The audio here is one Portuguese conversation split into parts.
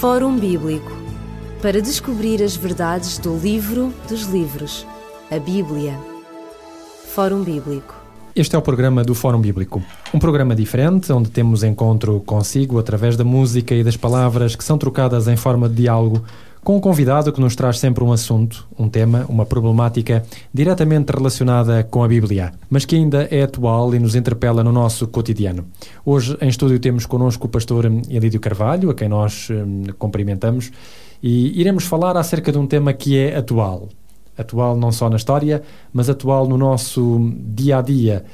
Fórum Bíblico para descobrir as verdades do livro dos livros, a Bíblia. Fórum Bíblico. Este é o programa do Fórum Bíblico. Um programa diferente, onde temos encontro consigo através da música e das palavras que são trocadas em forma de diálogo com um convidado que nos traz sempre um assunto, um tema, uma problemática diretamente relacionada com a Bíblia, mas que ainda é atual e nos interpela no nosso cotidiano. Hoje em estúdio temos connosco o pastor Elídio Carvalho, a quem nós hum, cumprimentamos, e iremos falar acerca de um tema que é atual. Atual não só na história, mas atual no nosso dia a dia,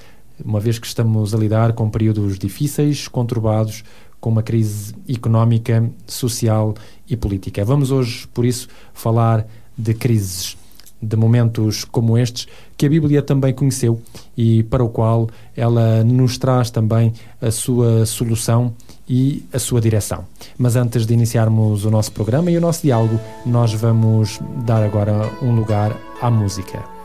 uma vez que estamos a lidar com períodos difíceis, conturbados, com uma crise económica, social e política. Vamos hoje, por isso, falar de crises, de momentos como estes que a Bíblia também conheceu e para o qual ela nos traz também a sua solução e a sua direção. Mas antes de iniciarmos o nosso programa e o nosso diálogo, nós vamos dar agora um lugar à música.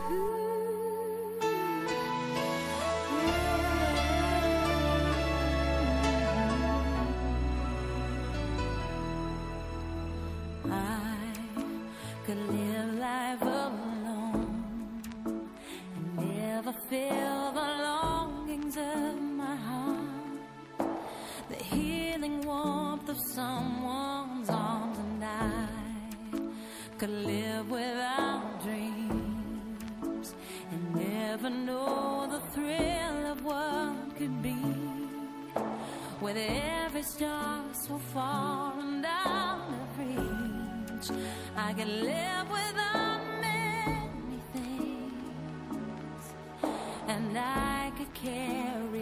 without dreams and never know the thrill of what could be. With every star so far and out of reach, I can live without many things, and I could carry.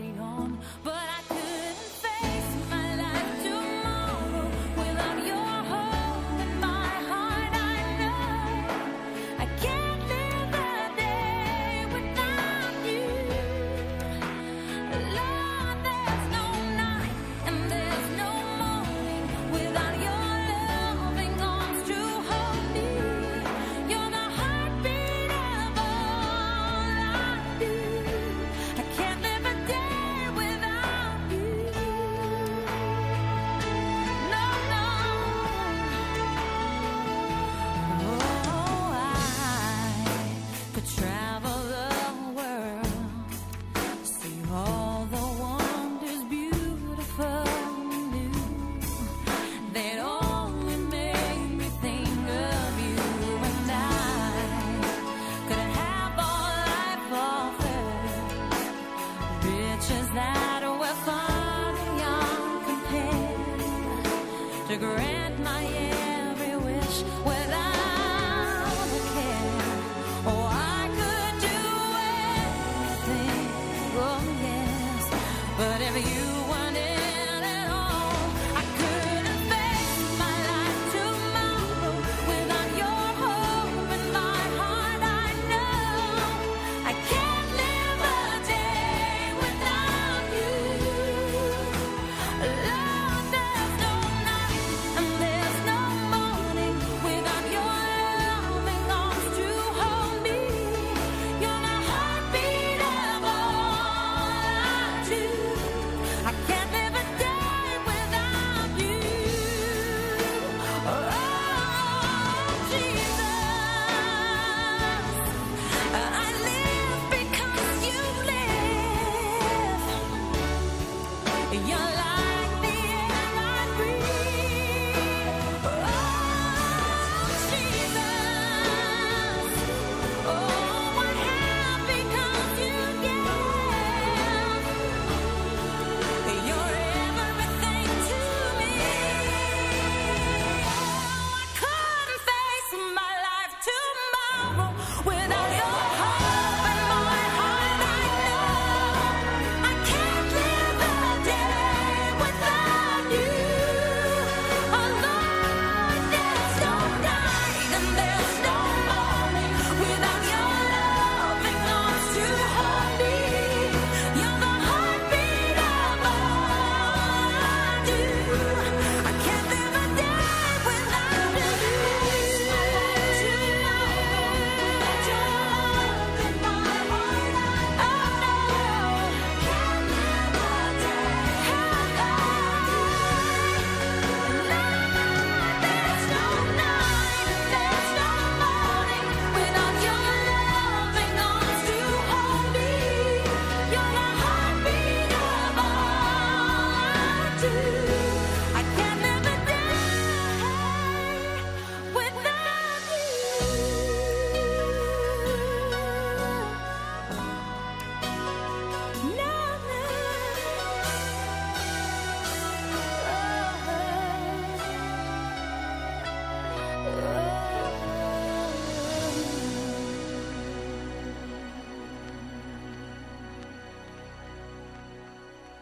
But if you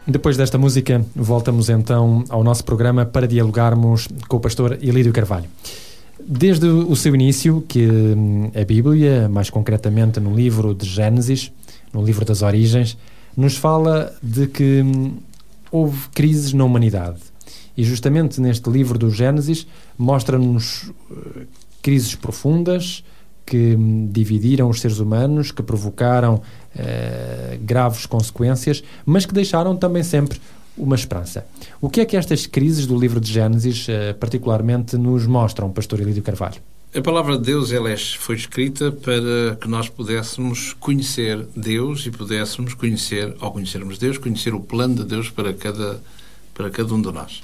Depois desta música, voltamos então ao nosso programa para dialogarmos com o pastor Elídio Carvalho. Desde o seu início, que hum, a Bíblia, mais concretamente no livro de Gênesis, no livro das Origens, nos fala de que hum, houve crises na humanidade. E justamente neste livro do Gênesis mostra-nos uh, crises profundas que hum, dividiram os seres humanos, que provocaram uh, graves consequências, mas que deixaram também sempre uma esperança. O que é que estas crises do livro de Gênesis uh, particularmente nos mostram, Pastor Elídio Carvalho? A palavra de Deus ela é, foi escrita para que nós pudéssemos conhecer Deus e pudéssemos conhecer, ao conhecermos Deus, conhecer o plano de Deus para cada, para cada um de nós.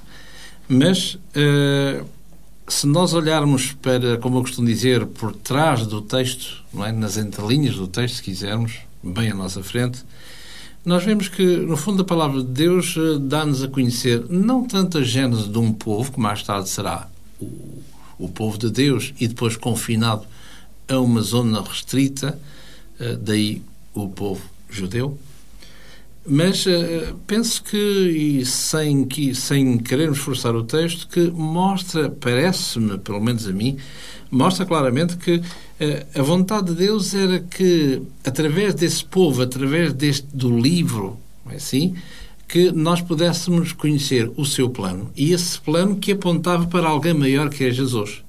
Mas uh, se nós olharmos para, como eu costumo dizer, por trás do texto, não é? nas entrelinhas do texto, se quisermos, bem à nossa frente, nós vemos que, no fundo, a palavra de Deus eh, dá-nos a conhecer não tanto a gênese de um povo, que mais tarde será o, o povo de Deus, e depois confinado a uma zona restrita, eh, daí o povo judeu, mas uh, penso que, e sem, que, sem querermos forçar o texto, que mostra, parece-me, pelo menos a mim, mostra claramente que uh, a vontade de Deus era que, através desse povo, através deste, do livro, é assim, que nós pudéssemos conhecer o seu plano. E esse plano que apontava para alguém maior que é Jesus.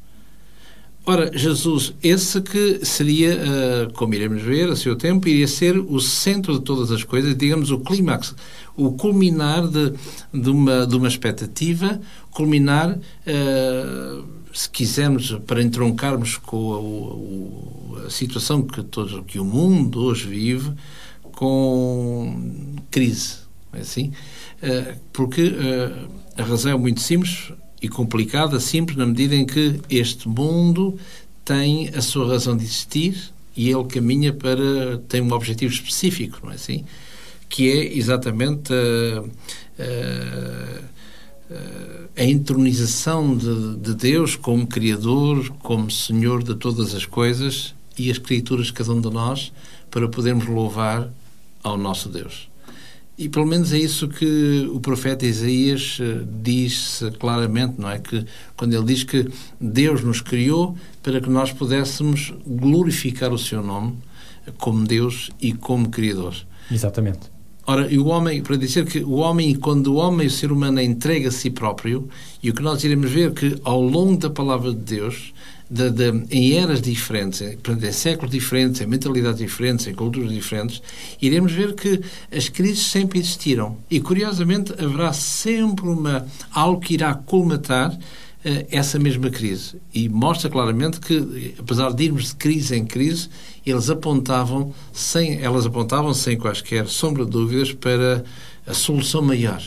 Ora, Jesus, esse que seria, uh, como iremos ver a seu tempo, iria ser o centro de todas as coisas, digamos, o clímax, o culminar de, de, uma, de uma expectativa, culminar, uh, se quisermos, para entroncarmos com a, a, a, situação que, todo, que o mundo hoje vive, com crise, é assim? Uh, porque a razão é muito simples, e complicada, simples, na medida em que este mundo tem a sua razão de existir e ele caminha para. tem um objetivo específico, não é assim? Que é exatamente a, a, a entronização de, de Deus como Criador, como Senhor de todas as coisas e as criaturas de cada um de nós para podermos louvar ao nosso Deus. E pelo menos é isso que o profeta Isaías eh, diz claramente, não é? Que quando ele diz que Deus nos criou para que nós pudéssemos glorificar o seu nome como Deus e como Criador. Exatamente. Ora, e o homem, para dizer que o homem, quando o homem, o ser humano, entrega a si próprio, e o que nós iremos ver que ao longo da palavra de Deus, de, de, em eras diferentes, em, séculos diferentes, em mentalidades diferentes, em culturas diferentes, iremos ver que as crises sempre existiram. E, curiosamente, haverá sempre uma, algo que irá colmatar uh, essa mesma crise. E mostra claramente que, apesar de irmos de crise em crise, eles apontavam sem, elas apontavam sem quaisquer sombra de dúvidas para a solução maior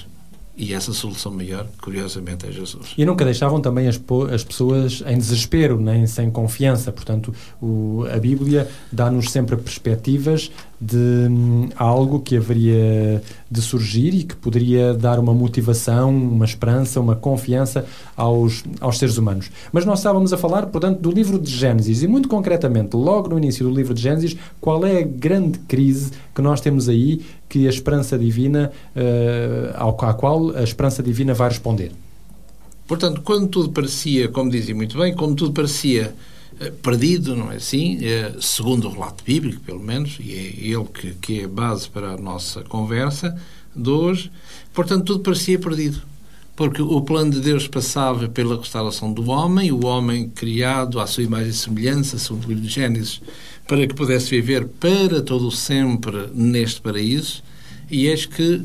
e essa solução maior, curiosamente, é Jesus. E nunca deixavam também as, as pessoas em desespero, nem sem confiança. Portanto, o, a Bíblia dá-nos sempre perspectivas de hum, algo que haveria de surgir e que poderia dar uma motivação, uma esperança, uma confiança aos, aos seres humanos. Mas nós estávamos a falar, portanto, do livro de Gênesis e, muito concretamente, logo no início do livro de Gênesis, qual é a grande crise que nós temos aí que a esperança divina, uh, ao, à qual a esperança divina vai responder? Portanto, quando tudo parecia, como dizia muito bem, quando tudo parecia perdido, não é assim? É, segundo o relato bíblico, pelo menos, e é ele que, que é a base para a nossa conversa de hoje. Portanto, tudo parecia perdido. Porque o plano de Deus passava pela restauração do homem, o homem criado à sua imagem e semelhança, segundo o livro de Gênesis, para que pudesse viver para todo o sempre neste paraíso. E eis que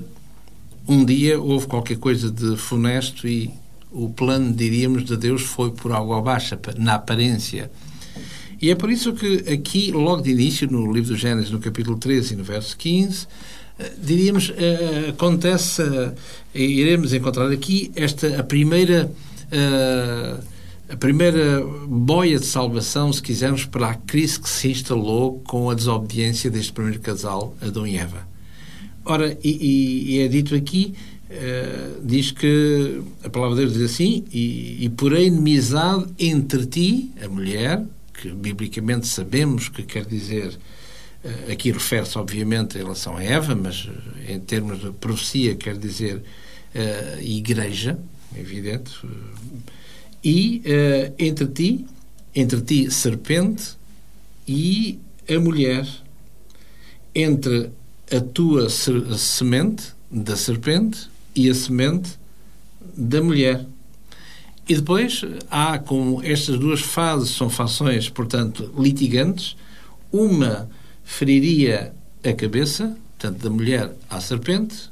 um dia houve qualquer coisa de funesto e o plano, diríamos, de Deus foi por água abaixo, na aparência. E é por isso que aqui, logo de início, no livro do Gênesis, no capítulo 13 e no verso 15, eh, diríamos, eh, acontece, e iremos encontrar aqui esta, a primeira, eh, a primeira boia de salvação, se quisermos, para a crise que se instalou com a desobediência deste primeiro casal, Adão e Eva. Ora, e, e é dito aqui Uh, diz que a palavra de Deus diz assim: e, e porém inimizade entre ti, a mulher, que biblicamente sabemos que quer dizer Uh, aqui refere-se, obviamente, em relação a Eva, mas em termos de profecia quer dizer igreja, é evidente. e entre ti, entre ti, serpente, e a mulher, entre a tua semente da serpente e a semente da mulher. E depois há como estas duas fases são fações, portanto, litigantes, uma feriria a cabeça, portanto, da mulher à serpente,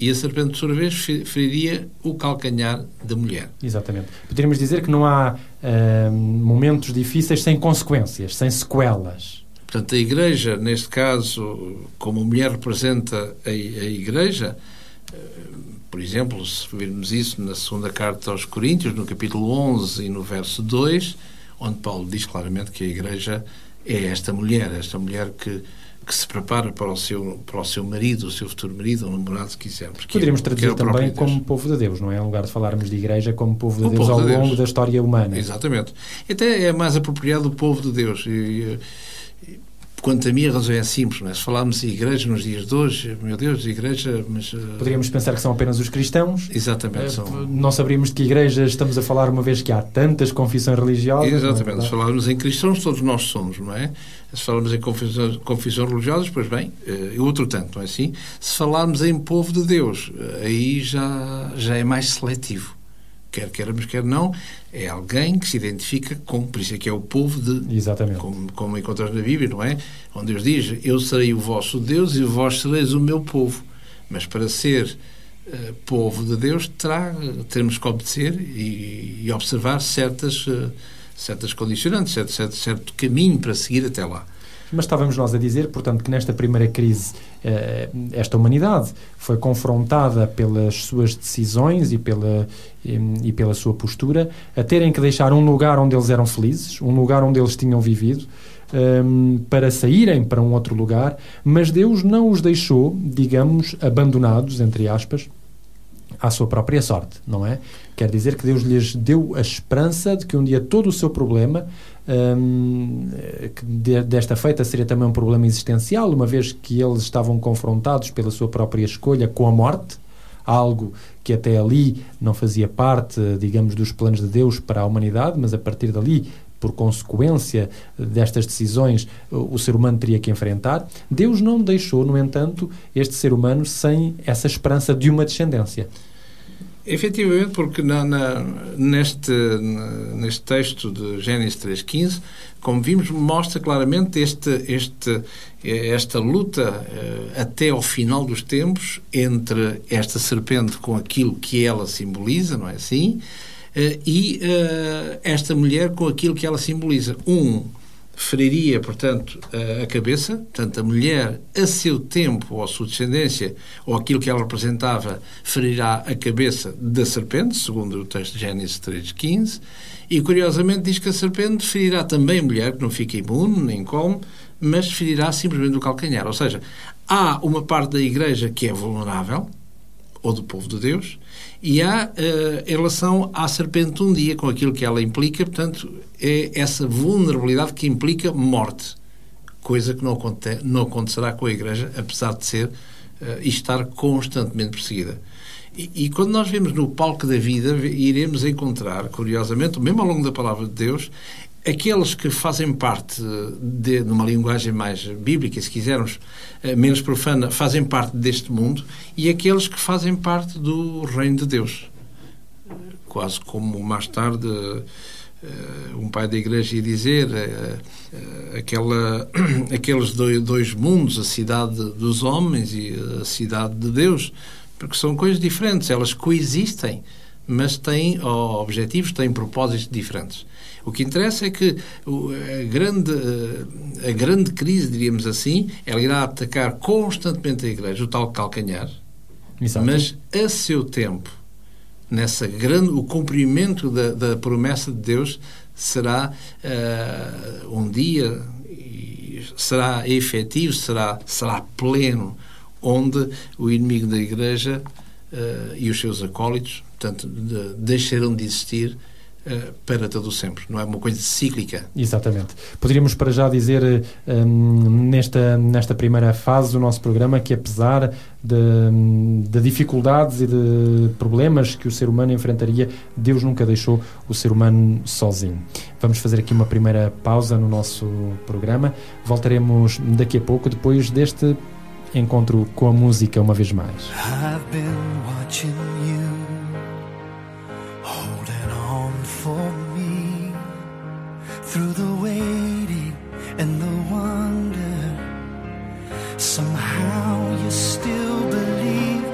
e a serpente, por sua vez, feriria o calcanhar da mulher. Exatamente. Poderíamos dizer que não há uh, momentos difíceis sem consequências, sem sequelas. Portanto, a Igreja, neste caso, como a mulher representa a, a Igreja, por exemplo, se virmos isso na segunda carta aos Coríntios, no capítulo 11 e no verso 2, onde Paulo diz claramente que a Igreja é esta mulher, esta mulher que que se prepara para o seu, para o seu marido, o seu futuro marido ou namorado, se quiser. Poderíamos traduzir é também como povo de Deus, não é? Em lugar de falarmos de igreja, como povo de o Deus povo ao de longo Deus. da história humana. Exatamente. Até é mais apropriado o povo de Deus. E, Quanto a mim, a razão é simples. Não é? Se falarmos de igreja nos dias de hoje, meu Deus, igreja, mas... Uh... Poderíamos pensar que são apenas os cristãos. Exatamente. Uh, são... Não saberíamos de que igreja estamos a falar, uma vez que há tantas confissões religiosas. É Exatamente. É Se falarmos em cristãos, todos nós somos, não é? Se falarmos em confissões, confissões religiosas, pois bem, uh, outro tanto, não é assim? Se falarmos em povo de Deus, aí já, já é mais seletivo quer queiramos, quer não, é alguém que se identifica com, por isso é que é o povo de. Exatamente. Como, como encontramos na Bíblia, não é? Onde Deus diz: Eu serei o vosso Deus e vós sereis o meu povo. Mas para ser uh, povo de Deus, terá, teremos que obedecer e, e observar certas, uh, certas condicionantes, certo, certo, certo caminho para seguir até lá. Mas estávamos nós a dizer, portanto, que nesta primeira crise eh, esta humanidade foi confrontada pelas suas decisões e pela, e, pela sua postura a terem que deixar um lugar onde eles eram felizes, um lugar onde eles tinham vivido, ehm, para saírem para um outro lugar, mas Deus não os deixou, digamos, abandonados, entre aspas, à sua própria sorte, não é? Quer dizer que Deus lhes deu a esperança de que um dia todo o seu problema um, que desta feita seria também um problema existencial, uma vez que eles estavam confrontados pela sua própria escolha com a morte, algo que até ali não fazia parte, digamos, dos planos de Deus para a humanidade, mas a partir dali, por consequência destas decisões, o ser humano teria que enfrentar. Deus não deixou, no entanto, este ser humano sem essa esperança de uma descendência. Efetivamente, porque na, na, neste, neste texto de Gênesis 3.15, como vimos, mostra claramente este, este, esta luta uh, até ao final dos tempos entre esta serpente com aquilo que ela simboliza, não é assim? Uh, e uh, esta mulher com aquilo que ela simboliza. Um feriria, portanto, a, cabeça, portanto, a mulher, a seu tempo, ou a sua descendência, ou aquilo que ela representava, ferirá a cabeça da serpente, segundo o texto de Gênesis 3.15, e curiosamente diz que a serpente ferirá também a mulher, que não fica imune, nem come, mas ferirá simplesmente o calcanhar. Ou seja, há uma parte da igreja que é vulnerável, ou do povo de Deus, e há uh, em relação à serpente um dia, com aquilo que ela implica, portanto, é essa vulnerabilidade que implica morte, coisa que não, aconte não acontecerá com a Igreja, apesar de ser uh, e estar constantemente perseguida. E, e, quando nós vemos no palco da vida, iremos encontrar, curiosamente, mesmo ao longo da palavra de Deus, aqueles que fazem parte de, de, uma linguagem mais bíblica, se quisermos, eh, menos profana, fazem parte deste mundo, e aqueles que fazem parte do reino de Deus. Quase como mais tarde eh, um pai da igreja ia dizer, eh, aquela, aqueles dois mundos, a cidade dos homens e a cidade de Deus, porque são coisas diferentes, elas coexistem, mas têm objetivos, têm propósitos diferentes. O que interessa é que a grande, a grande crise, diríamos assim, ela irá atacar constantemente a Igreja, o tal calcanhar, Exato. mas a seu tempo, nessa grande, o cumprimento da, da promessa de Deus será uh, um dia, será efetivo, será, será pleno, onde o inimigo da Igreja uh, e os seus acólitos, portanto, de, deixarão de existir para todo o sempre. Não é uma coisa cíclica. Exatamente. Poderíamos para já dizer, um, nesta, nesta primeira fase do nosso programa, que apesar de, de, dificuldades e de problemas que o ser humano enfrentaria, Deus nunca deixou o ser humano sozinho. Vamos fazer aqui uma primeira pausa no nosso programa. Voltaremos daqui a pouco, depois deste encontro com a música uma vez mais. I've been watching you through the waiting and the wonder somehow you still believe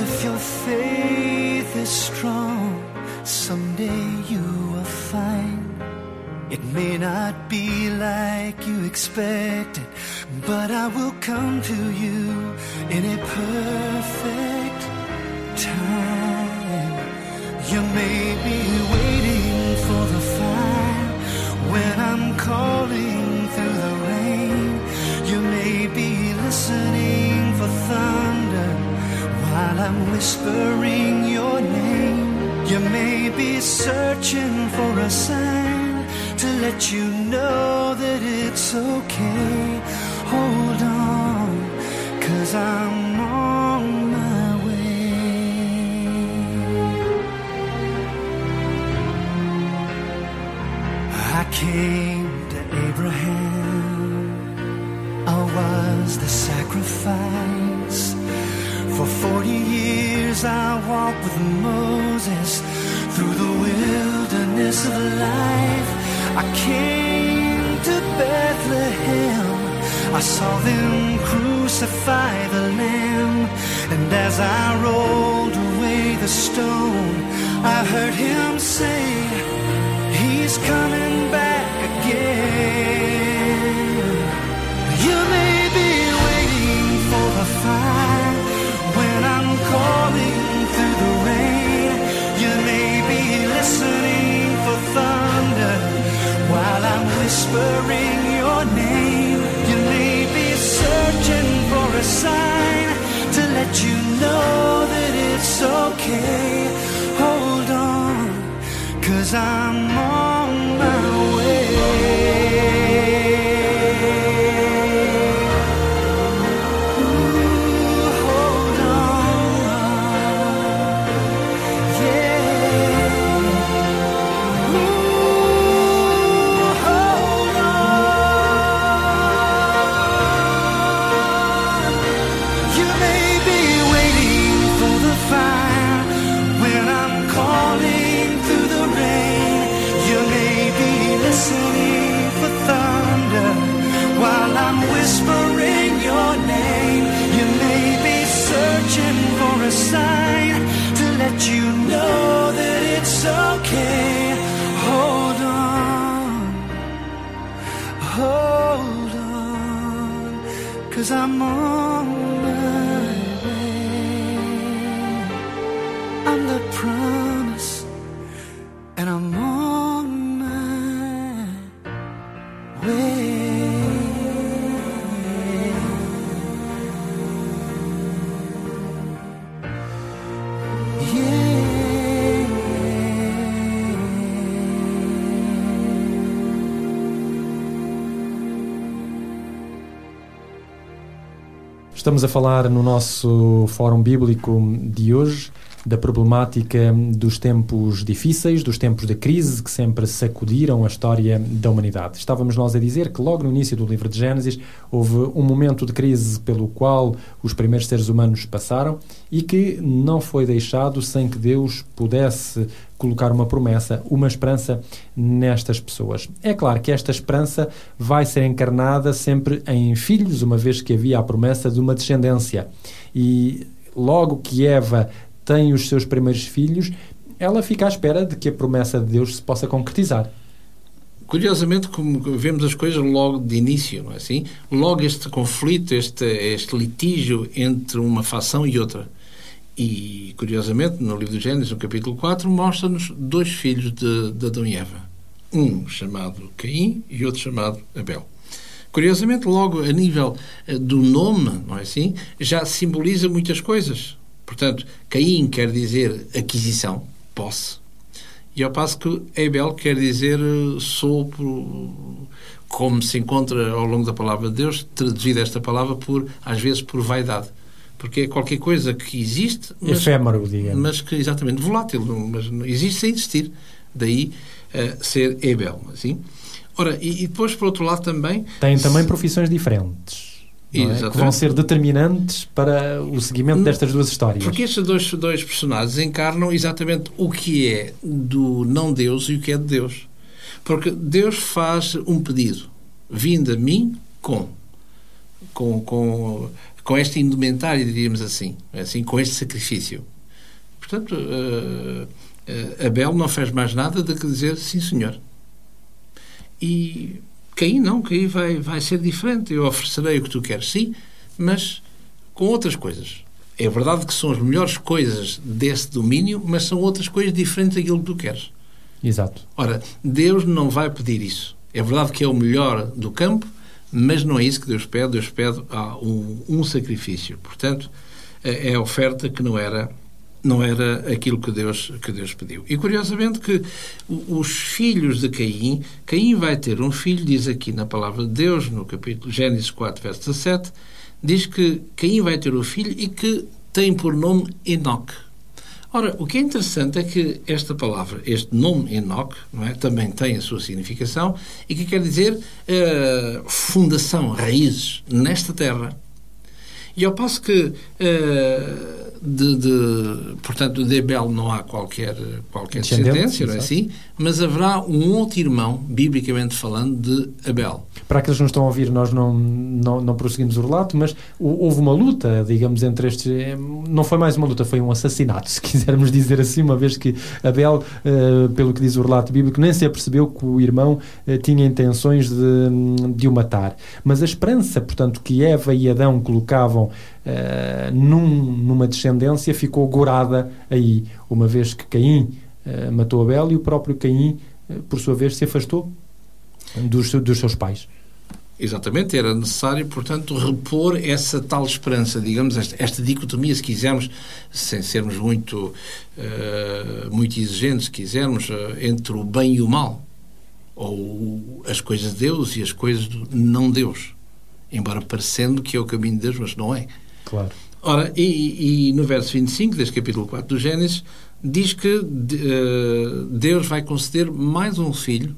if your faith is strong someday you will find it may not be like you expected but I will come to you in a perfect time. You may be waiting when I'm calling through the rain. You may be listening for thunder while I'm whispering your name. You may be searching for a sign to let you know that it's okay hold on, cause I'm on came to Abraham, I was the sacrifice. For 40 years I walked with Moses through the wilderness of life. I came to Bethlehem I saw them crucify the Lamb, and as I rolled away the stone, I heard him say, He's coming back again. You may be waiting for the fire when I'm calling through the rain. You may be listening for thunder while I'm whispering your name You may be searching for a sign to let you know that it's okay. Hold on, cause I'm promise, and I'm on my way. Estamos a falar no nosso Fórum Bíblico de hoje da problemática dos tempos difíceis, dos tempos de crise que sempre sacudiram a história da humanidade. Estávamos nós a dizer que logo no início do livro de Gênesis houve um momento de crise pelo qual os primeiros seres humanos passaram e que não foi deixado sem que Deus pudesse colocar uma promessa, uma esperança nestas pessoas. É claro que esta esperança vai ser encarnada sempre em filhos, uma vez que havia a promessa de uma descendência. E logo que Eva tem os seus primeiros filhos, ela fica à espera de que a promessa de Deus se possa concretizar. Curiosamente, como vemos as coisas logo de início, não é assim? Logo este conflito, este, este litígio entre uma facção e outra. E, curiosamente, no livro de Gênesis, no capítulo 4, mostra-nos dois filhos de, de Adão e Eva. Um chamado Caim e outro chamado Abel. Curiosamente, logo a nível eh, do nome, não é assim? Já simboliza muitas coisas. Portanto, Caim quer dizer aquisição, posse. E ao passo que Abel quer dizer sou, por, como se encontra ao longo da palavra de Deus, traduzida esta palavra por, às vezes, por vaidade. Porque é qualquer coisa que existe... Mas, Efêmero, digamos. Mas que, exatamente, volátil, mas existe sem existir. Daí uh, ser Abel, assim. Ora, e, e, depois, por outro lado, também... Tem também profissões diferentes. É? que vão ser determinantes para o seguimento destas duas histórias. Porque estes dois, dois personagens encarnam exatamente o que é do não Deus e o que é de Deus. Porque Deus faz um pedido, vindo a mim com, com, com, com esta indumentária, diríamos assim, assim, com este sacrifício. Portanto, uh, uh, Abel não fez mais nada do que dizer sim, senhor. E Caim não, Caim vai, vai ser diferente. Eu oferecerei o que tu queres, sim, mas com outras coisas. É verdade que são as melhores coisas desse domínio, mas são outras coisas diferentes daquilo que tu queres. Exato. Ora, Deus não vai pedir isso. É verdade que é o melhor do campo, mas não é isso que Deus pede. Deus pede ah, um, um sacrifício. Portanto, é a oferta que não era não era aquilo que Deus, que Deus pediu. E curiosamente que os filhos de Caim, Caim vai ter um filho, diz aqui na palavra de Deus, no capítulo Gênesis 4, verso 17, diz que Caim vai ter um filho e que tem por nome Enoque. Ora, o que é interessante é que esta palavra, este nome Enoque, não é, também tem a sua significação e que quer dizer uh, fundação, raízes nesta terra. E ao passo que uh, de, de, portanto, de Abel não há qualquer, qualquer descendência, não é assim? Mas haverá um outro irmão, biblicamente falando, de Abel. Para aqueles que nos estão a ouvir, nós não, não, não prosseguimos o relato, mas houve uma luta, digamos, entre estes. Não foi mais uma luta, foi um assassinato, se quisermos dizer assim, uma vez que Abel, uh, pelo que diz o relato bíblico, nem se apercebeu que o irmão uh, tinha intenções de, de o matar. Mas a esperança, portanto, que Eva e Adão colocavam uh, num, numa descendência ficou gorada aí, uma vez que Caim uh, matou Abel e o próprio Caim, uh, por sua vez, se afastou dos, dos seus pais. Exatamente, era necessário, portanto, repor essa tal esperança, digamos, esta, esta dicotomia, se quisermos, sem sermos muito, uh, muito exigentes, se quisermos, uh, entre o bem e o mal, ou as coisas de Deus e as coisas do não Deus. Embora parecendo que é o caminho de Deus, mas não é. Claro. Ora, e, e, no verso 25 deste capítulo 4 do Gênesis, diz que uh, Deus vai conceder mais um filho,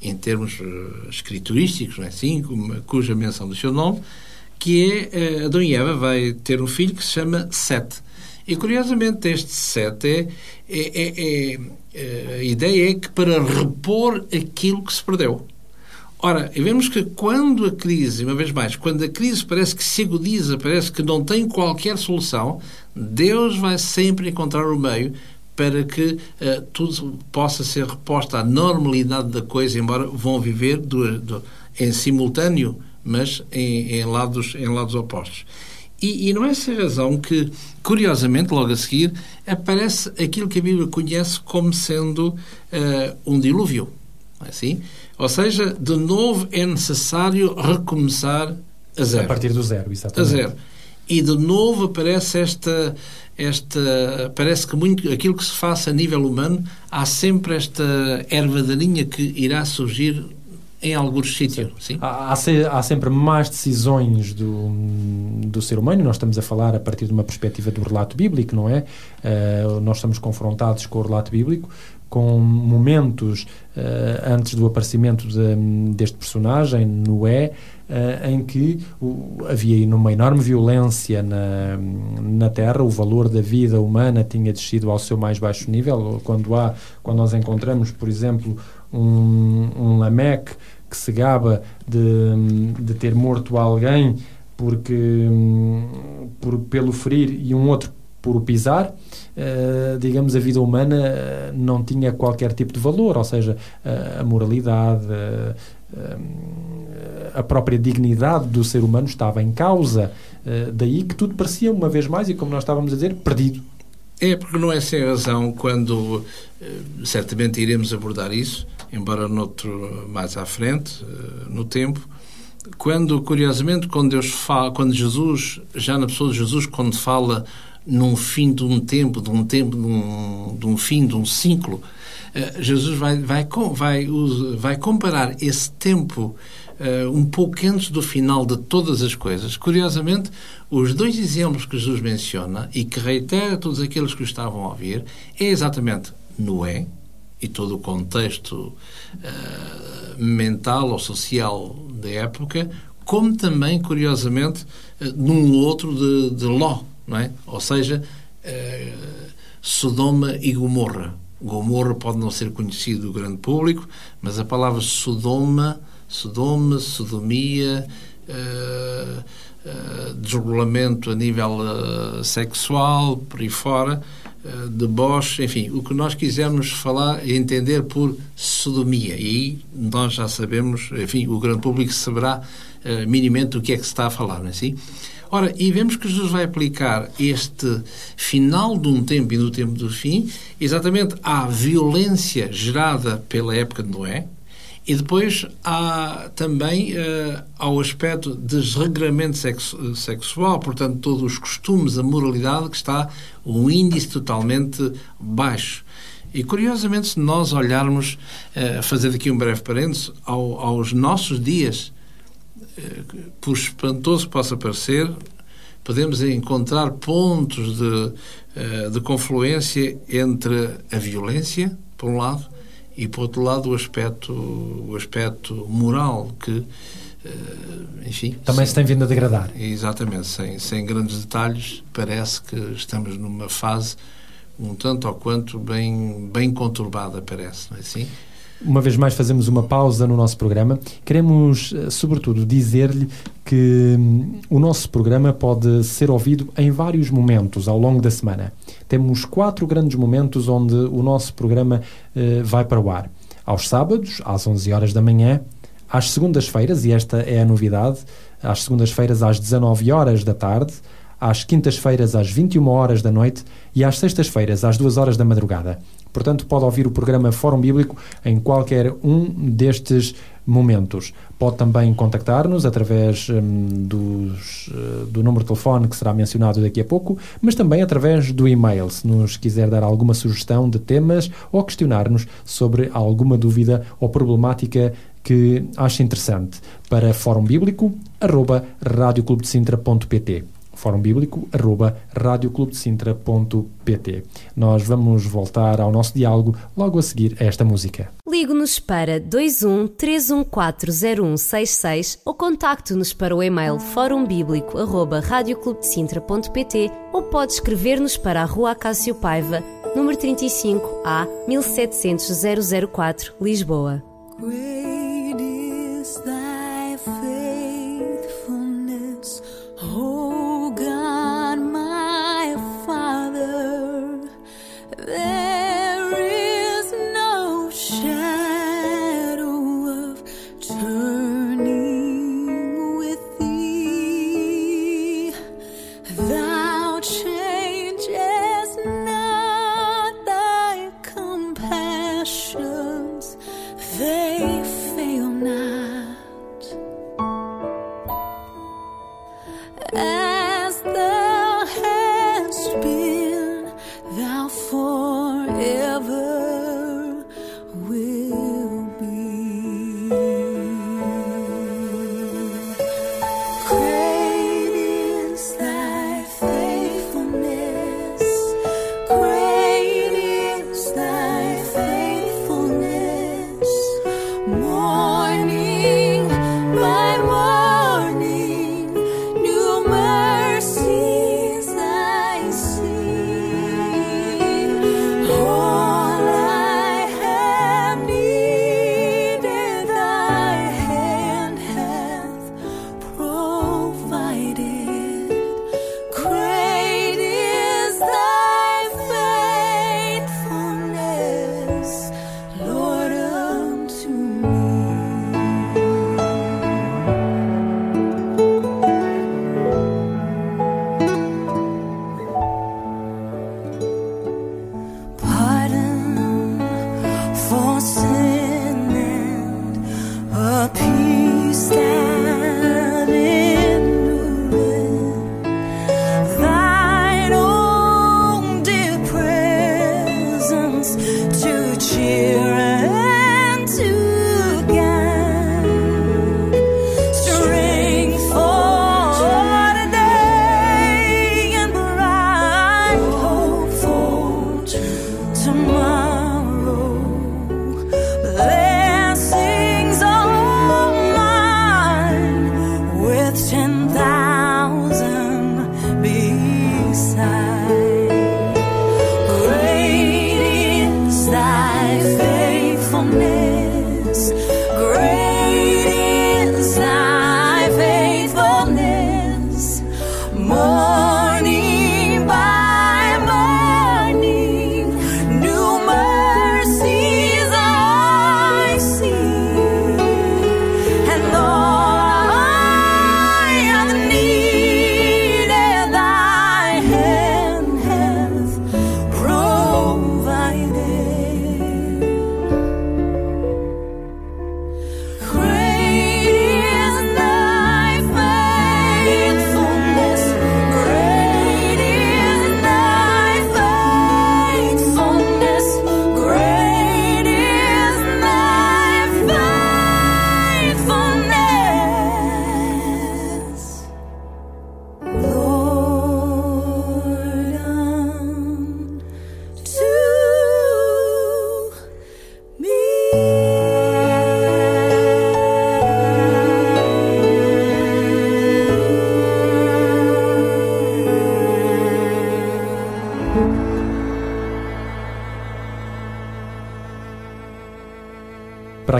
em termos uh, escriturísticos, não é assim, cuja menção do seu nome, que é uh, Adão e Eva vai ter um filho que se chama Sete. E curiosamente este Sete é, é, é, é a ideia é que para repor aquilo que se perdeu. Ora, vemos que quando a crise, uma vez mais, quando a crise parece que se agudiza, parece que não tem qualquer solução, Deus vai sempre encontrar o meio para que uh, tudo possa ser reposto à normalidade da coisa, embora vão viver do, do, em simultâneo, mas em, em, lados, em lados opostos. E, e, não é essa razão que, curiosamente, logo a seguir, aparece aquilo que a Bíblia conhece como sendo uh, um dilúvio. É assim? Ou seja, de novo é necessário recomeçar a zero. A partir do zero, exatamente. A zero. E de novo aparece esta, esta parece que muito aquilo que se faça a nível humano, há sempre esta erva daninha que irá surgir em alguns sítios. Sim. Há, há, sempre mais decisões do, do ser humano, nós estamos a falar a partir de uma perspectiva do relato bíblico, não é? Uh, nós estamos confrontados com o relato bíblico, com momentos uh, antes do aparecimento de, deste personagem, Noé, uh, em que o, havia uma enorme violência na, na Terra, o valor da vida humana tinha descido ao seu mais baixo nível. Quando, há, quando nós encontramos, por exemplo, um, um Lameque que se gaba de, de ter morto alguém porque, por, pelo ferir e um outro por o pisar, uh, digamos, a vida humana eh, não tinha qualquer tipo de valor, ou seja, uh, a moralidade, a própria dignidade do ser humano estava em causa. daí que tudo parecia, uma vez mais, e como nós estávamos a dizer, perdido. É, porque não é sem razão quando, certamente iremos abordar isso, embora noutro mais à frente, no tempo, quando, curiosamente, quando Deus fala, quando Jesus, já na pessoa de Jesus, quando fala num fim de um tempo, de um tempo, de um, de um fim de um ciclo, uh, Jesus vai, vai, vai, vai comparar esse tempo uh, um pouco antes do final de todas as coisas. Curiosamente, os dois exemplos que Jesus menciona e que reitera todos aqueles que o estavam a ouvir é exatamente Noé e todo o contexto uh, mental ou social da época, como também, curiosamente, uh, num outro de, de Ló, não é? Ou seja, uh, Sodoma e Gomorra. Gomorra pode não ser conhecido do grande público, mas a palavra Sodoma Sodoma, sodomia, uh, uh, desregulamento a nível sexual, por aí fora, deboche, enfim, o que nós quisermos falar e entender por sodomia. E aí nós já sabemos, enfim, o grande público saberá minimamente o que é que se está a falar, não é assim? Ora, e vemos que Jesus vai aplicar este final de um tempo e do tempo do fim exatamente à violência gerada pela época de Noé, e depois há também uh, ao aspecto de desregramento sexo sexual, portanto, todos os costumes, a moralidade, que está um índice totalmente baixo. E, curiosamente, se nós olharmos, uh, fazer aqui um breve parênteses, ao, aos nossos dias, por espantoso que possa parecer, podemos encontrar pontos de, uh, de confluência entre a violência, por um lado, e por outro lado o aspecto o aspecto moral que eh, enfim também sem, se tem vindo a degradar. Exatamente sem sem grandes detalhes parece que estamos numa fase um tanto ou quanto bem bem conturbada parece não é assim uma vez mais fazemos uma pausa no nosso programa. Queremos, eh, sobretudo, dizer-lhe que hum, o nosso programa pode ser ouvido em vários momentos ao longo da semana. Temos quatro grandes momentos onde o nosso programa eh, vai para o ar. Aos sábados, às 11 horas da manhã, às segundas-feiras, e esta é a novidade, às segundas-feiras às 19 horas da tarde, às quintas-feiras às 21 horas da noite e às sextas-feiras às 2 horas da madrugada. Portanto, pode ouvir o programa Fórum Bíblico em qualquer um destes momentos. Pode também contactar-nos através hum, dos, uh, do número de telefone que será mencionado daqui a pouco, mas também através do e-mail, se nos quiser dar alguma sugestão de temas ou questionar-nos sobre alguma dúvida ou problemática que ache interessante para fórumbíblico@radioclubdecintra.pt fórum bíblico arroba. Nós vamos voltar ao nosso diálogo logo a seguir a esta música. Ligue-nos para 21 3140166 ou contacte-nos para o e-mail fórumbíblico arroba ou pode escrever-nos para a Rua Acácio Paiva, número 35 A 1700 004, Lisboa.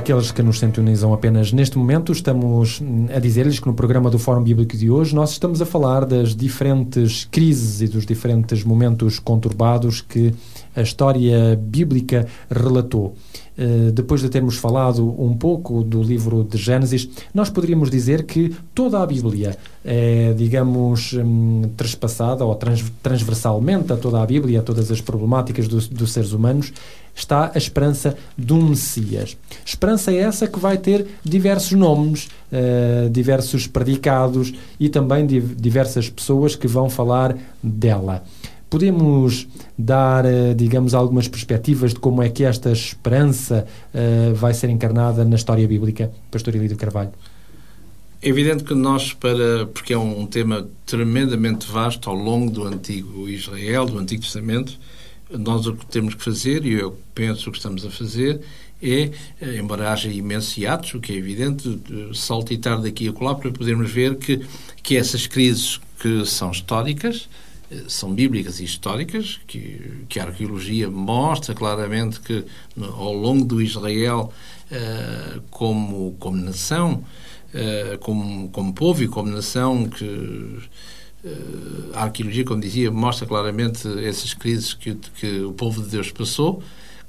Aqueles que nos sintonizam apenas neste momento, estamos a dizer-lhes que no programa do Fórum Bíblico de hoje nós estamos a falar das diferentes crises e dos diferentes momentos conturbados que a história bíblica relatou. Uh, depois de termos falado um pouco do livro de Gênesis, nós poderíamos dizer que toda a Bíblia é, digamos, um, trespassada ou trans, transversalmente a toda a Bíblia, a todas as problemáticas do, dos seres humanos, está a esperança um Messias. Esperança é essa que vai ter diversos nomes, uh, diversos predicados e também diversas pessoas que vão falar dela. Podemos dar, uh, digamos, algumas perspectivas de como é que esta esperança uh, vai ser encarnada na história bíblica, Pastor Elídio Carvalho? É evidente que nós, para, porque é um tema tremendamente vasto ao longo do antigo Israel, do Antigo Testamento, nós o que temos que fazer, e eu penso que estamos a fazer, é, eh, embora haja imensos hiatos, o que é evidente, saltitar daqui a colar para podermos ver que, que essas crises que são históricas, eh, são bíblicas e históricas, que, que a arqueologia mostra claramente que ao longo do Israel, uh, como, como nação, como, como povo e como nação, que a arqueologia, como dizia, mostra claramente essas crises que, que o povo de Deus passou.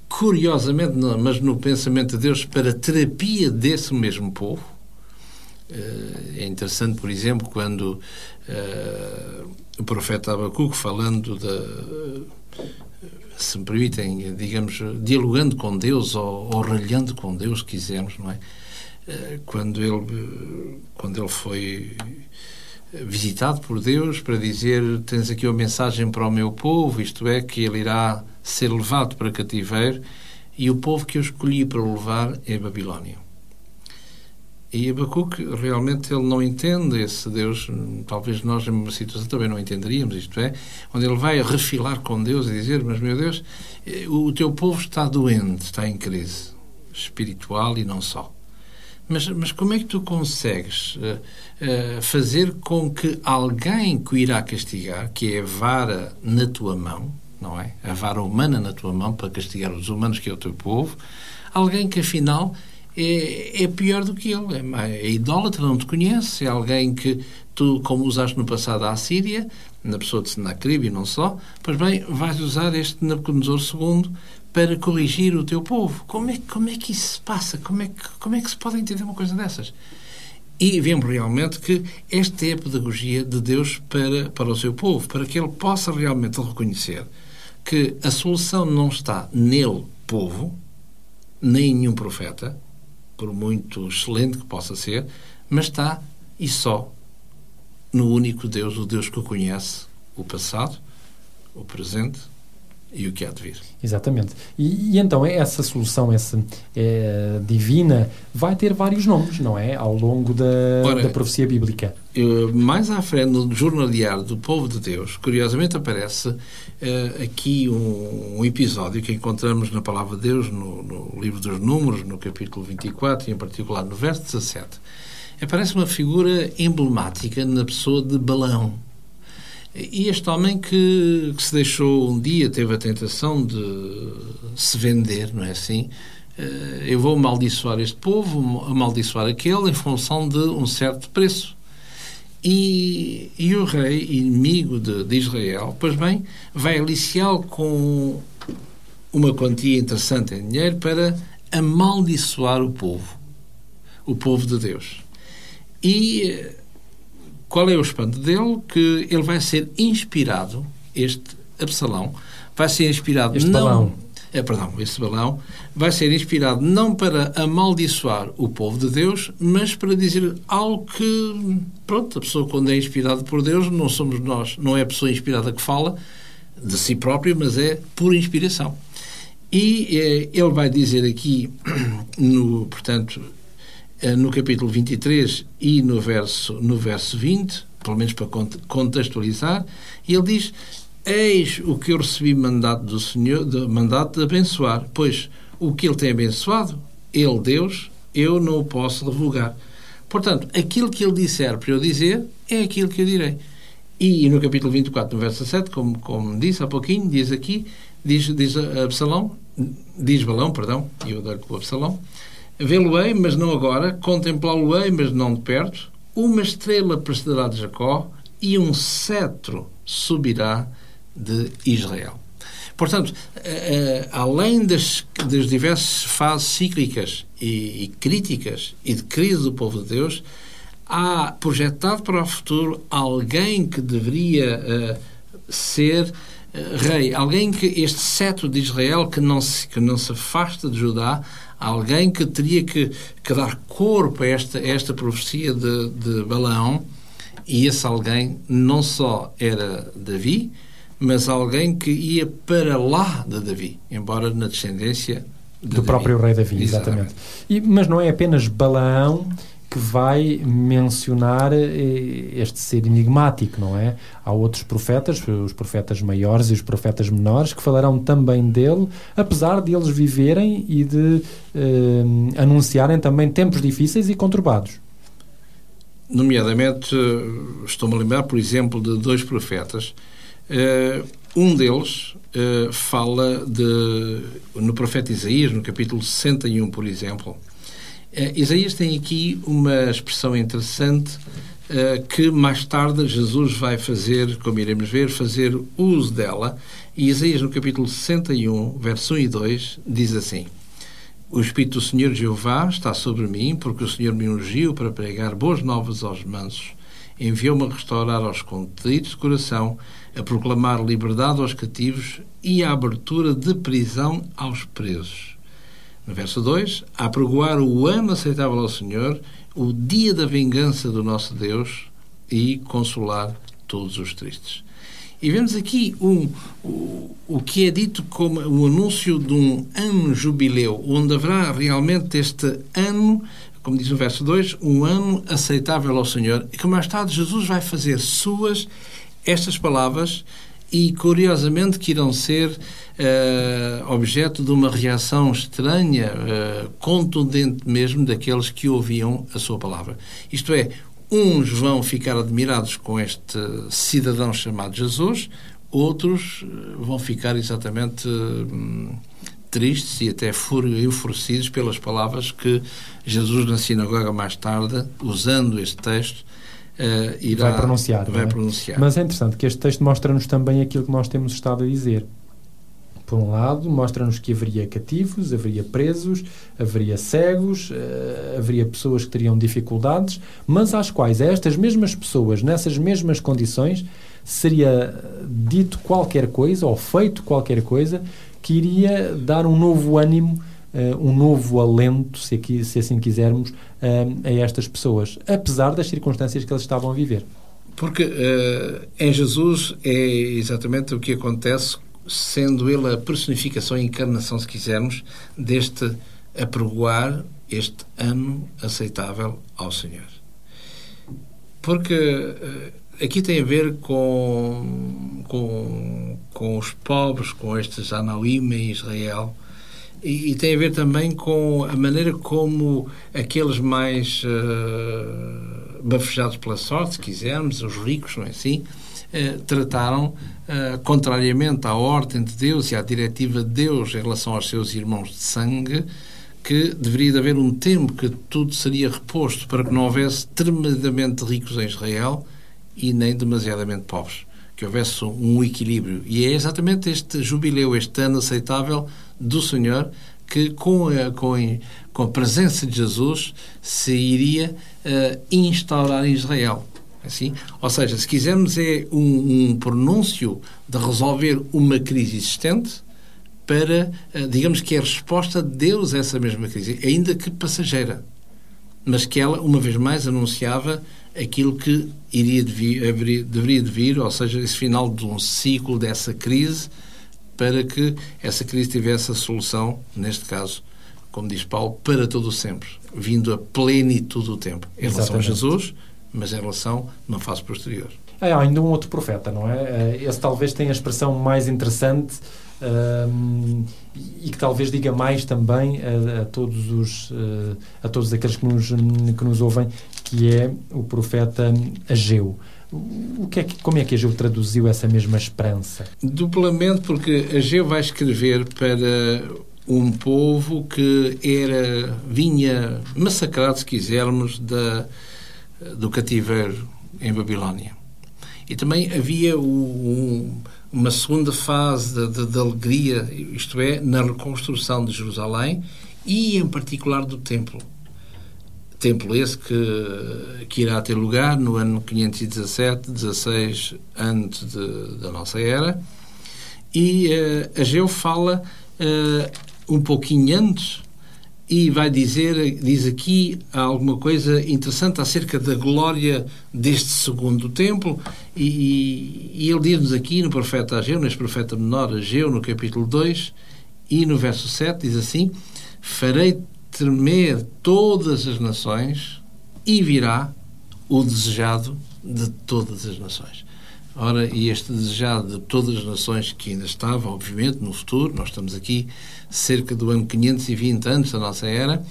Curiosamente, mas no pensamento de Deus, para terapia desse mesmo povo. É interessante, por exemplo, quando uh, o profeta Abacuque, falando da. Se me permitem, digamos, dialogando com Deus ou, ou ralhando com Deus, quisermos, não é? Quando ele, quando ele foi visitado por Deus para dizer: Tens aqui uma mensagem para o meu povo, isto é, que ele irá ser levado para cativeiro, e o povo que eu escolhi para o levar é a Babilónia. E Abacuque, realmente, ele não entende esse Deus, talvez nós, numa situação, também não entenderíamos, isto é, onde ele vai refilar com Deus e dizer: Mas, meu Deus, o teu povo está doente, está em crise espiritual e não só. Mas, mas como é que tu consegues uh, uh, fazer com que alguém que o irá castigar, que é a vara na tua mão, não é? A vara humana na tua mão para castigar os humanos, que é o teu povo, alguém que afinal é, é pior do que ele, é, é idólatra, não te conhece, é alguém que tu, como usaste no passado a Síria, na pessoa de Senacrib e não só, pois bem, vais usar este Nabucodonosor II para corrigir o teu povo. Como é, como é que isso se passa? Como é, que, como é que se pode entender uma coisa dessas? E vemos realmente que esta é a pedagogia de Deus para, para o seu povo, para que ele possa realmente reconhecer que a solução não está nele, povo, nem em nenhum profeta, por muito excelente que possa ser, mas está e só no único Deus, o Deus que o conhece, o passado, o presente e o que há de vir. Exatamente. E, e então essa solução, essa é, divina, vai ter vários nomes, não é? Ao longo da, Ora, da profecia bíblica. Eu, mais à frente, no jornalear do povo de Deus, curiosamente aparece uh, aqui um, um, episódio que encontramos na Palavra de Deus, no, no livro dos Números, no capítulo 24, e em particular no verso 17. Aparece uma figura emblemática na pessoa de Balão e este homem que, que, se deixou um dia, teve a tentação de se vender, não é assim? Eh, eu vou amaldiçoar este povo, amaldiçoar aquele, em função de um certo preço. E, e o rei, inimigo de, de Israel, pois bem, vai aliciá-lo com uma quantia interessante em dinheiro para amaldiçoar o povo, o povo de Deus. E qual é o espanto dele? Que ele vai ser inspirado, este Absalão, vai ser inspirado este não... Balão. É, perdão, este balão vai ser inspirado não para amaldiçoar o povo de Deus, mas para dizer algo que, pronto, a pessoa quando é inspirada por Deus, não somos nós, não é a pessoa inspirada que fala de si própria, mas é por inspiração. E eh, ele vai dizer aqui, no, portanto, no capítulo 23 e no verso, no verso 20, pelo menos para contextualizar, ele diz: Eis o que eu recebi mandato do Senhor, de, mandato de abençoar, pois o que ele tem abençoado, ele, Deus, eu não o posso revogar. Portanto, aquilo que ele disser para eu dizer é aquilo que eu direi. E no capítulo 24, no verso 7, como, como disse há pouquinho, diz aqui, diz, diz Absalão, diz Balão, perdão, e eu dou-lhe o Absalão, Vê-lo-ei, mas não agora, contemplá-lo-ei, mas não de perto. Uma estrela precederá de Jacó e um cetro subirá de Israel. Portanto, uh, além das, das diversas fases cíclicas e, e, críticas e de crise do povo de Deus, há projetado para o futuro alguém que deveria uh, ser uh, rei, alguém que este cetro de Israel que não se, que não se afasta de Judá, alguém que teria que, que dar corpo a esta, a esta profecia de, de Balaão, e esse alguém não só era Davi, mas alguém que ia para lá de Davi, embora na descendência do Davi. próprio rei Davi, exatamente. exatamente. E, mas não é apenas Balaão que vai mencionar eh, este ser enigmático, não é? Há outros profetas, os profetas maiores e os profetas menores, que falarão também dele, apesar de eles viverem e de eh, anunciarem também tempos difíceis e conturbados. Nomeadamente, estou-me a lembrar, por exemplo, de dois profetas Uh, um deles fala de, no profeta Isaías, no capítulo 61, por exemplo. Uh, Isaías tem aqui uma expressão interessante que mais tarde Jesus vai fazer, como iremos ver, fazer uso dela. E Isaías, no capítulo 61, verso 1 e 2, diz assim: O Espírito do Senhor Jeová está sobre mim, porque o Senhor me ungiu para pregar boas novas aos mansos, enviou-me a restaurar aos contritos de coração a proclamar liberdade aos cativos e a abertura de prisão aos presos. No verso 2, a o ano aceitável ao Senhor, o dia da vingança do nosso Deus e consolar todos os tristes. E vemos aqui um, o, o que é dito como o anúncio de um ano jubileu, onde haverá realmente este ano, como diz no verso 2, um ano aceitável ao Senhor, e que mais tarde Jesus vai fazer suas estas palavras e, curiosamente, que irão ser uh, objeto de uma reação estranha, uh, contundente mesmo, daqueles que ouviam a sua palavra. Isto é, uns vão ficar admirados com este cidadão chamado Jesus, outros eh, vão ficar exatamente hum, tristes e até enfurecidos pelas palavras que Jesus na sinagoga mais tarde, usando este texto, uh, irá, vai pronunciar. Vai é? pronunciar. Mas é interessante que este texto mostra-nos também aquilo que nós temos estado a dizer. Por um lado, mostra-nos que haveria cativos, haveria presos, haveria cegos, uh, haveria pessoas que teriam dificuldades, mas às quais a estas mesmas pessoas, nessas mesmas condições, seria dito qualquer coisa ou feito qualquer coisa que iria dar um novo ânimo um novo alento, se, aqui, se assim quisermos, uh, a estas pessoas, apesar das circunstâncias que eles estavam a viver. Porque uh, em Jesus é exatamente o que acontece, sendo ele a personificação e encarnação, se quisermos, deste apregoar este ano aceitável ao Senhor. Porque aqui tem a ver com, com, com os pobres, com estes Anauim em Israel, e, e, tem a ver também com a maneira como aqueles mais uh, bafejados pela sorte, se quisermos, os ricos, não é assim, uh, trataram, uh, contrariamente à ordem de Deus e à diretiva de Deus em relação aos seus irmãos de sangue, que deveria haver um tempo que tudo seria reposto para que não houvesse tremendamente ricos em Israel e nem demasiadamente pobres. Que houvesse um equilíbrio. E é exatamente este jubileu, este ano aceitável do Senhor que com a, com a, com a presença de Jesus se iria uh, instaurar em Israel. Assim? Ou seja, se quisermos é um, um pronúncio de resolver uma crise existente para, uh, digamos que é a resposta de Deus a essa mesma crise, ainda que passageira, mas que ela, uma vez mais, anunciava aquilo que iria deveria, deveria de vir, ou seja, esse final de um ciclo dessa crise, para que essa crise tivesse a solução, neste caso, como diz Paulo, para todo o sempre, vindo a plenitude do tempo, em Exatamente. relação a Jesus, mas em relação na fase posterior. É, há ainda um outro profeta, não é? Eh, esse talvez tenha a expressão mais interessante um, e que talvez diga mais também a, a, todos os eh, a todos aqueles que nos, que nos ouvem, que é o profeta Ageu. O que é que, como é que Ageu traduziu essa mesma esperança? Duplamente, porque Ageu vai escrever para um povo que era vinha massacrado, se quisermos, da, do cativeiro em Babilónia. E também havia um, uma segunda fase de, alegria, isto é, na reconstrução de Jerusalém e, em particular, do templo. Templo esse que, que irá ter lugar no ano 517, 16 antes de, da nossa era. E uh, Ageu fala uh, um pouquinho antes e vai dizer, diz aqui alguma coisa interessante acerca da glória deste segundo templo e, e ele diz-nos aqui no profeta Ageu, neste profeta menor Ageu, no capítulo 2 e no verso 7, diz assim farei tremer todas as nações e virá o desejado de todas as nações. Ora, e este desejado de todas as nações que ainda estava, obviamente, no futuro, nós estamos aqui cerca do ano 520 antes da nossa era,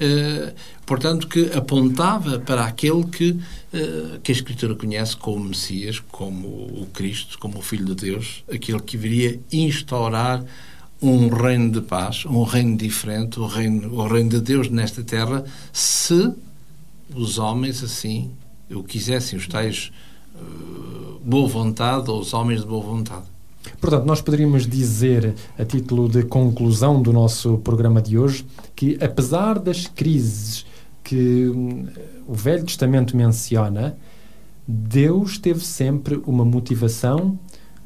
eh, portanto, que apontava para aquele que, eh, que a Escritura conhece como Messias, como o Cristo, como o Filho de Deus, aquele que viria instaurar um reino de paz, um reino diferente, o reino, o reino de Deus nesta terra, se os homens assim o quisessem, os tais boa vontade ou os homens de boa vontade. Portanto, nós poderíamos dizer, a título de conclusão do nosso programa de hoje, que apesar das crises que hum, o Velho Testamento menciona, Deus teve sempre uma motivação,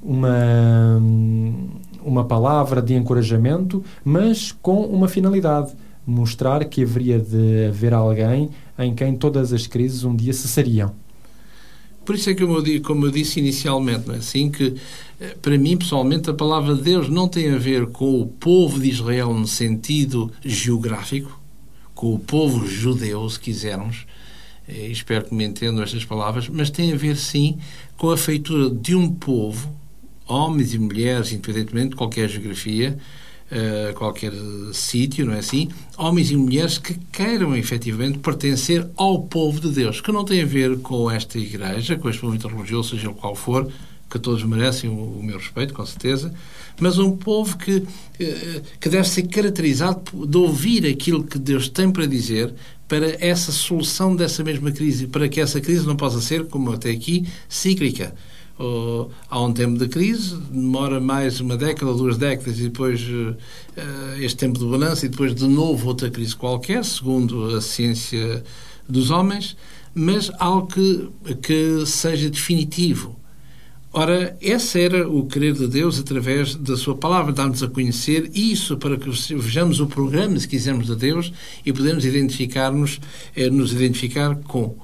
uma, hum, uma palavra de encorajamento, mas com uma finalidade: mostrar que haveria de haver alguém em quem todas as crises um dia cessariam. Por isso é que, eu, como eu disse inicialmente, é assim que, eh, para mim, pessoalmente, a palavra de Deus não tem a ver com o povo de Israel no sentido geográfico, com o povo judeu, se quisermos, e espero que me entendam estas palavras, mas tem a ver, sim, com a feitura de um povo, homens e mulheres, independentemente de qualquer geografia, uh, qualquer sítio, não é assim? Homens e mulheres que queiram efetivamente pertencer ao povo de Deus, que não tem a ver com esta igreja, com este movimento religioso, seja o qual for, que todos merecem o, meu respeito, com certeza, mas um povo que, uh, que deve ser caracterizado de ouvir aquilo que Deus tem para dizer para essa solução dessa mesma crise, para que essa crise não possa ser, como até aqui, cíclica ou, há um tempo de crise, demora mais uma década, duas décadas, e depois uh, este tempo de balança, e depois de novo outra crise qualquer, segundo a ciência dos homens, mas algo que, que seja definitivo. Ora, esse era o querer de Deus através da sua palavra, dar-nos a conhecer isso para que vejamos o programa, se quisermos, de Deus e podemos identificar-nos, eh, nos identificar com.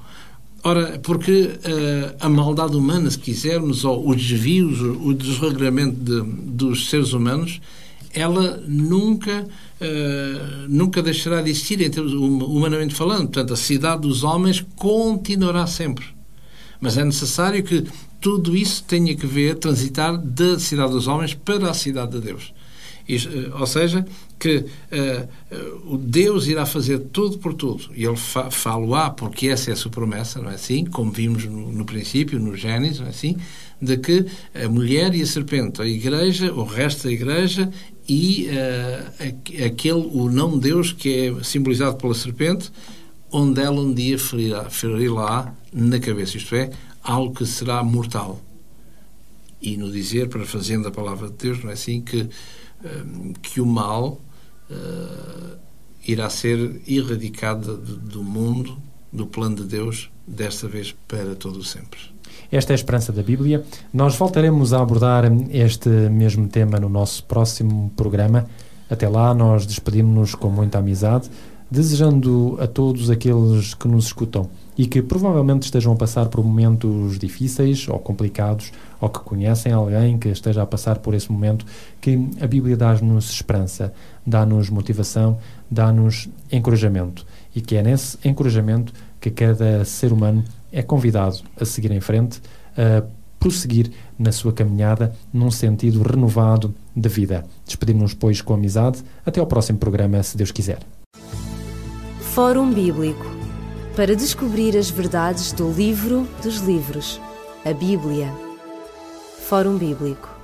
Ora, porque uh, a maldade humana, se quisermos, ou os desvios, o desregramento de, dos seres humanos, ela nunca, uh, nunca deixará de existir, em termos, humanamente falando. Portanto, a cidade dos homens continuará sempre. Mas é necessário que tudo isso tenha que ver, transitar da cidade dos homens para a cidade de Deus. Uh, ou seja, que uh, Deus irá fazer tudo por tudo. E ele fa fala porque essa é a sua promessa, não é assim? Como vimos no, no princípio, no Gênesis, não é assim? De que a mulher e a serpente, a igreja, o resto da igreja e uh, aquele, o não Deus que é simbolizado pela serpente, onde ela um dia ferirá, ferirá na cabeça, isto é, algo que será mortal. E no dizer, para fazendo a palavra de Deus, não é assim que, que o mal uh, irá ser erradicada do mundo, do plano de Deus, desta vez para todo sempre. Esta é a esperança da Bíblia. Nós voltaremos a abordar este mesmo tema no nosso próximo programa. Até lá, nós despedimos-nos com muita amizade, desejando a todos aqueles que nos escutam e que provavelmente estejam a passar por momentos difíceis ou complicados, ou que conhecem alguém que esteja a passar por esse momento, que a Bíblia dá-nos esperança, dá-nos motivação, dá-nos encorajamento. E que é nesse encorajamento que cada ser humano é convidado a seguir em frente, a prosseguir na sua caminhada num sentido renovado de vida. Despedimos-nos, pois, com amizade. Até ao próximo programa, se Deus quiser. Fórum Bíblico para descobrir as verdades do livro dos livros, a Bíblia. Fórum Bíblico